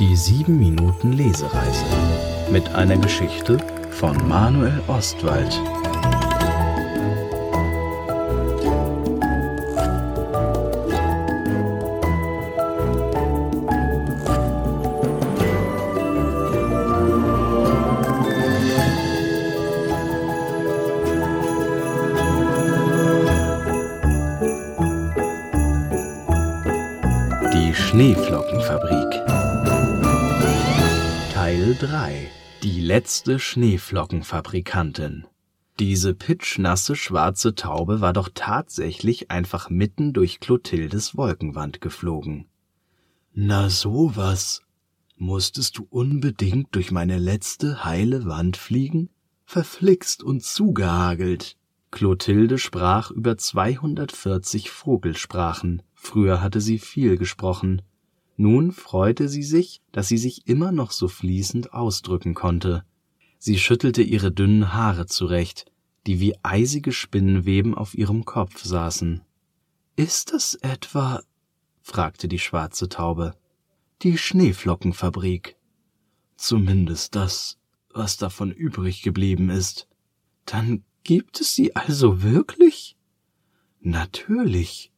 Die 7 Minuten Lesereise mit einer Geschichte von Manuel Ostwald. Die Schneeflockenfabrik Teil 3 Die letzte Schneeflockenfabrikantin Diese pitschnasse schwarze Taube war doch tatsächlich einfach mitten durch Clotildes Wolkenwand geflogen. Na sowas. Musstest du unbedingt durch meine letzte heile Wand fliegen? Verflixt und zugehagelt. Clotilde sprach über 240 Vogelsprachen. Früher hatte sie viel gesprochen. Nun freute sie sich, dass sie sich immer noch so fließend ausdrücken konnte. Sie schüttelte ihre dünnen Haare zurecht, die wie eisige Spinnenweben auf ihrem Kopf saßen. Ist das etwa? fragte die schwarze Taube. Die Schneeflockenfabrik. Zumindest das, was davon übrig geblieben ist. Dann gibt es sie also wirklich? Natürlich.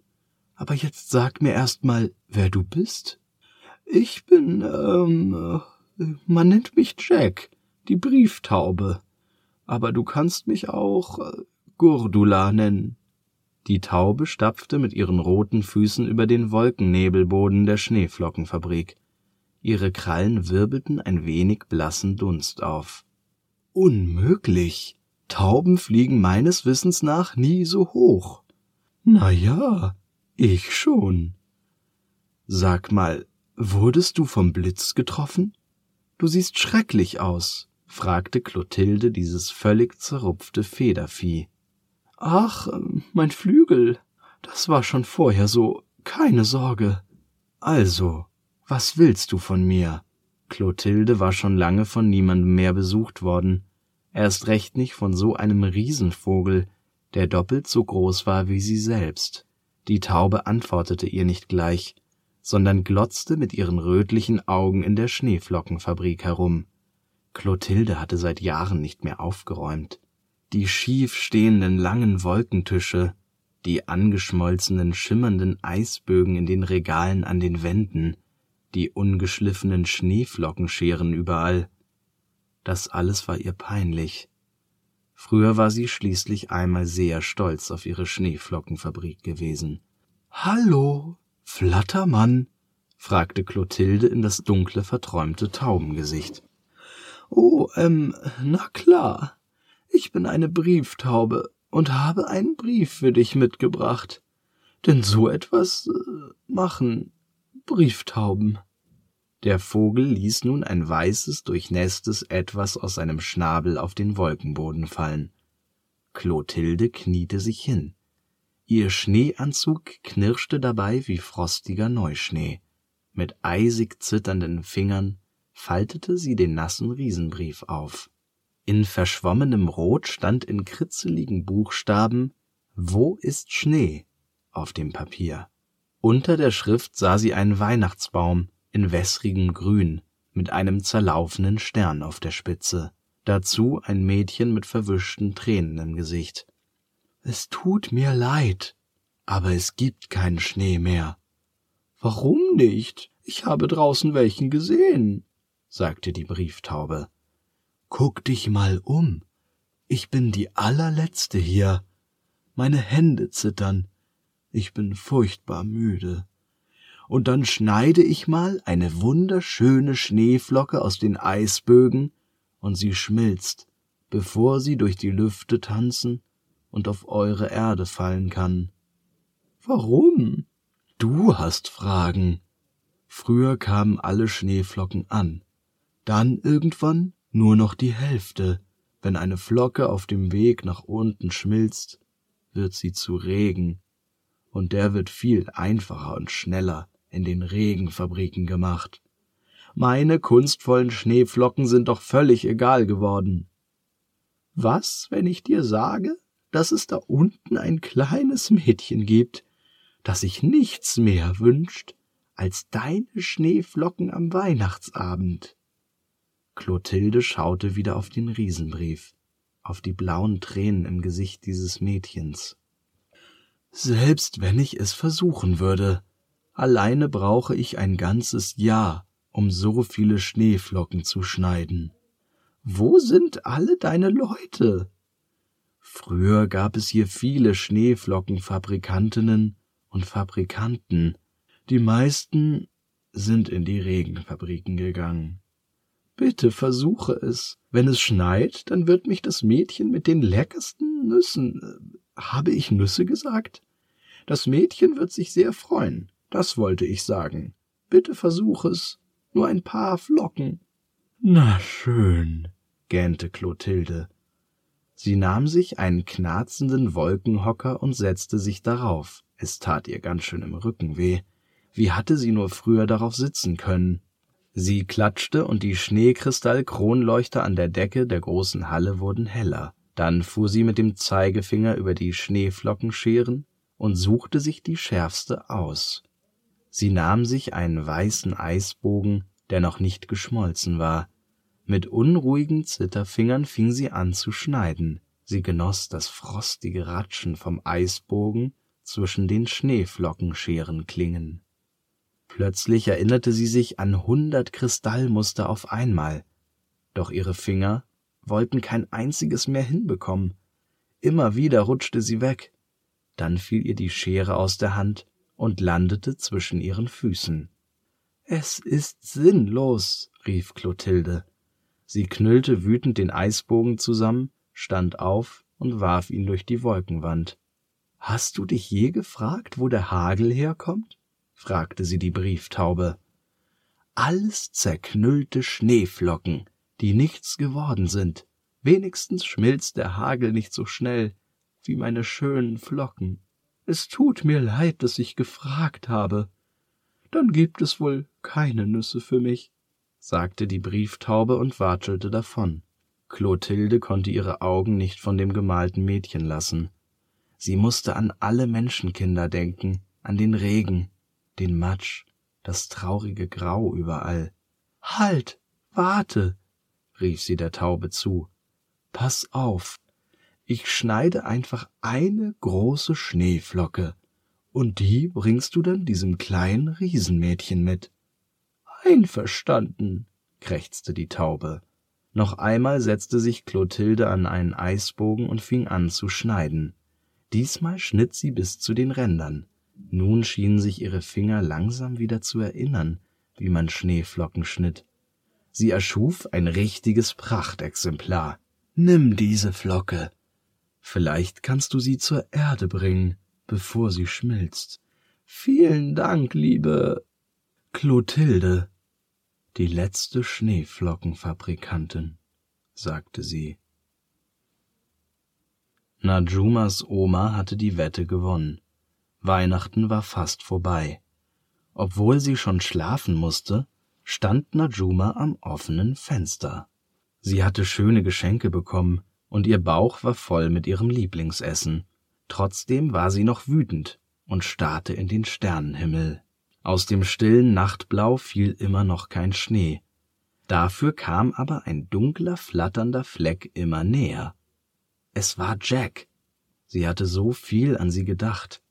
Aber jetzt sag mir erst mal, wer du bist. Ich bin, ähm, äh, man nennt mich Jack, die Brieftaube. Aber du kannst mich auch äh, Gurdula nennen. Die Taube stapfte mit ihren roten Füßen über den Wolkennebelboden der Schneeflockenfabrik. Ihre Krallen wirbelten ein wenig blassen Dunst auf. Unmöglich. Tauben fliegen meines Wissens nach nie so hoch. Na ja, ich schon. Sag mal, wurdest du vom Blitz getroffen? Du siehst schrecklich aus, fragte Clotilde dieses völlig zerrupfte Federvieh. Ach, mein Flügel, das war schon vorher so, keine Sorge. Also, was willst du von mir? Clotilde war schon lange von niemandem mehr besucht worden, erst recht nicht von so einem Riesenvogel, der doppelt so groß war wie sie selbst. Die Taube antwortete ihr nicht gleich, sondern glotzte mit ihren rötlichen Augen in der Schneeflockenfabrik herum. Clotilde hatte seit Jahren nicht mehr aufgeräumt. Die schief stehenden langen Wolkentische, die angeschmolzenen schimmernden Eisbögen in den Regalen an den Wänden, die ungeschliffenen Schneeflockenscheren überall. Das alles war ihr peinlich. Früher war sie schließlich einmal sehr stolz auf ihre Schneeflockenfabrik gewesen. Hallo, Flattermann? fragte Clotilde in das dunkle, verträumte Taubengesicht. Oh, ähm, na klar. Ich bin eine Brieftaube und habe einen Brief für dich mitgebracht. Denn so etwas äh, machen Brieftauben. Der Vogel ließ nun ein weißes, durchnässtes Etwas aus seinem Schnabel auf den Wolkenboden fallen. Clotilde kniete sich hin. Ihr Schneeanzug knirschte dabei wie frostiger Neuschnee. Mit eisig zitternden Fingern faltete sie den nassen Riesenbrief auf. In verschwommenem Rot stand in kritzeligen Buchstaben Wo ist Schnee auf dem Papier. Unter der Schrift sah sie einen Weihnachtsbaum in wässrigem Grün mit einem zerlaufenen Stern auf der Spitze, dazu ein Mädchen mit verwischten Tränen im Gesicht. Es tut mir leid, aber es gibt keinen Schnee mehr. Warum nicht? Ich habe draußen welchen gesehen, sagte die Brieftaube. Guck dich mal um. Ich bin die allerletzte hier. Meine Hände zittern. Ich bin furchtbar müde. Und dann schneide ich mal eine wunderschöne Schneeflocke aus den Eisbögen, und sie schmilzt, bevor sie durch die Lüfte tanzen und auf eure Erde fallen kann. Warum? Du hast Fragen. Früher kamen alle Schneeflocken an, dann irgendwann nur noch die Hälfte. Wenn eine Flocke auf dem Weg nach unten schmilzt, wird sie zu Regen, und der wird viel einfacher und schneller in den Regenfabriken gemacht. Meine kunstvollen Schneeflocken sind doch völlig egal geworden. Was, wenn ich dir sage, dass es da unten ein kleines Mädchen gibt, das sich nichts mehr wünscht, als deine Schneeflocken am Weihnachtsabend. Clotilde schaute wieder auf den Riesenbrief, auf die blauen Tränen im Gesicht dieses Mädchens. Selbst wenn ich es versuchen würde, alleine brauche ich ein ganzes Jahr, um so viele Schneeflocken zu schneiden. Wo sind alle deine Leute? Früher gab es hier viele Schneeflockenfabrikantinnen und Fabrikanten. Die meisten sind in die Regenfabriken gegangen. Bitte versuche es. Wenn es schneit, dann wird mich das Mädchen mit den leckersten Nüssen. Äh, habe ich Nüsse gesagt? Das Mädchen wird sich sehr freuen. Das wollte ich sagen. Bitte versuch es. Nur ein paar Flocken. Na schön, gähnte Clotilde. Sie nahm sich einen knarzenden Wolkenhocker und setzte sich darauf. Es tat ihr ganz schön im Rücken weh. Wie hatte sie nur früher darauf sitzen können? Sie klatschte und die Schneekristallkronleuchter an der Decke der großen Halle wurden heller. Dann fuhr sie mit dem Zeigefinger über die Schneeflockenscheren und suchte sich die schärfste aus. Sie nahm sich einen weißen Eisbogen, der noch nicht geschmolzen war. Mit unruhigen Zitterfingern fing sie an zu schneiden. Sie genoss das frostige Ratschen vom Eisbogen zwischen den Schneeflockenscherenklingen. Plötzlich erinnerte sie sich an hundert Kristallmuster auf einmal, doch ihre Finger wollten kein einziges mehr hinbekommen. Immer wieder rutschte sie weg. Dann fiel ihr die Schere aus der Hand und landete zwischen ihren Füßen. Es ist sinnlos, rief Clotilde. Sie knüllte wütend den Eisbogen zusammen, stand auf und warf ihn durch die Wolkenwand. Hast du dich je gefragt, wo der Hagel herkommt? fragte sie die Brieftaube. Alles zerknüllte Schneeflocken, die nichts geworden sind. Wenigstens schmilzt der Hagel nicht so schnell wie meine schönen Flocken. Es tut mir leid, dass ich gefragt habe. Dann gibt es wohl keine Nüsse für mich, sagte die Brieftaube und watschelte davon. Clotilde konnte ihre Augen nicht von dem gemalten Mädchen lassen. Sie musste an alle Menschenkinder denken, an den Regen, den Matsch, das traurige Grau überall. Halt, warte, rief sie der Taube zu. Pass auf, ich schneide einfach eine große Schneeflocke, und die bringst du dann diesem kleinen Riesenmädchen mit. Einverstanden, krächzte die Taube. Noch einmal setzte sich Clotilde an einen Eisbogen und fing an zu schneiden. Diesmal schnitt sie bis zu den Rändern. Nun schienen sich ihre Finger langsam wieder zu erinnern, wie man Schneeflocken schnitt. Sie erschuf ein richtiges Prachtexemplar. Nimm diese Flocke. Vielleicht kannst du sie zur Erde bringen, bevor sie schmilzt. Vielen Dank, liebe Clotilde, die letzte Schneeflockenfabrikantin, sagte sie. Najumas Oma hatte die Wette gewonnen. Weihnachten war fast vorbei. Obwohl sie schon schlafen musste, stand Najuma am offenen Fenster. Sie hatte schöne Geschenke bekommen, und ihr Bauch war voll mit ihrem Lieblingsessen. Trotzdem war sie noch wütend und starrte in den Sternenhimmel. Aus dem stillen Nachtblau fiel immer noch kein Schnee. Dafür kam aber ein dunkler, flatternder Fleck immer näher. Es war Jack. Sie hatte so viel an sie gedacht.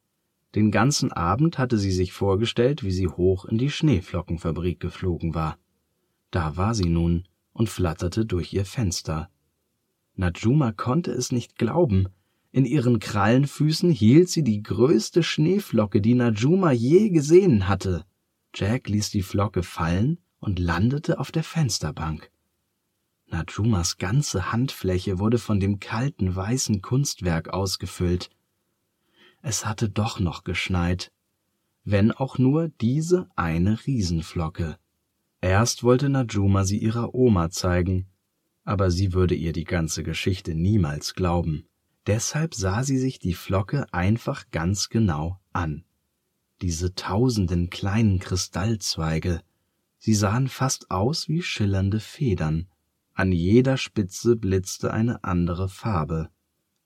Den ganzen Abend hatte sie sich vorgestellt, wie sie hoch in die Schneeflockenfabrik geflogen war. Da war sie nun und flatterte durch ihr Fenster. Najuma konnte es nicht glauben. In ihren Krallenfüßen hielt sie die größte Schneeflocke, die Najuma je gesehen hatte. Jack ließ die Flocke fallen und landete auf der Fensterbank. Najumas ganze Handfläche wurde von dem kalten weißen Kunstwerk ausgefüllt. Es hatte doch noch geschneit, wenn auch nur diese eine Riesenflocke. Erst wollte Najuma sie ihrer Oma zeigen, aber sie würde ihr die ganze Geschichte niemals glauben. Deshalb sah sie sich die Flocke einfach ganz genau an. Diese tausenden kleinen Kristallzweige, sie sahen fast aus wie schillernde Federn. An jeder Spitze blitzte eine andere Farbe.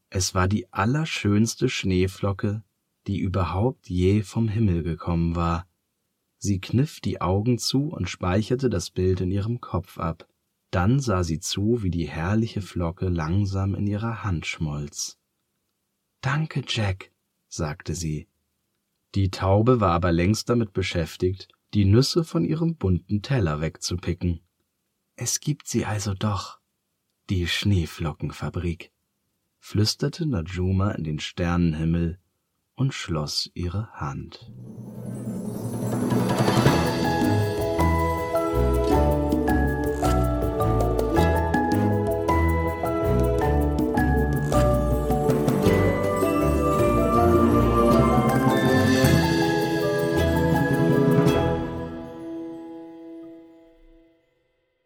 Es war die allerschönste Schneeflocke, die überhaupt je vom Himmel gekommen war. Sie kniff die Augen zu und speicherte das Bild in ihrem Kopf ab. Dann sah sie zu, wie die herrliche Flocke langsam in ihrer Hand schmolz. Danke, Jack, sagte sie. Die Taube war aber längst damit beschäftigt, die Nüsse von ihrem bunten Teller wegzupicken. Es gibt sie also doch, die Schneeflockenfabrik, flüsterte Najuma in den Sternenhimmel und schloss ihre Hand.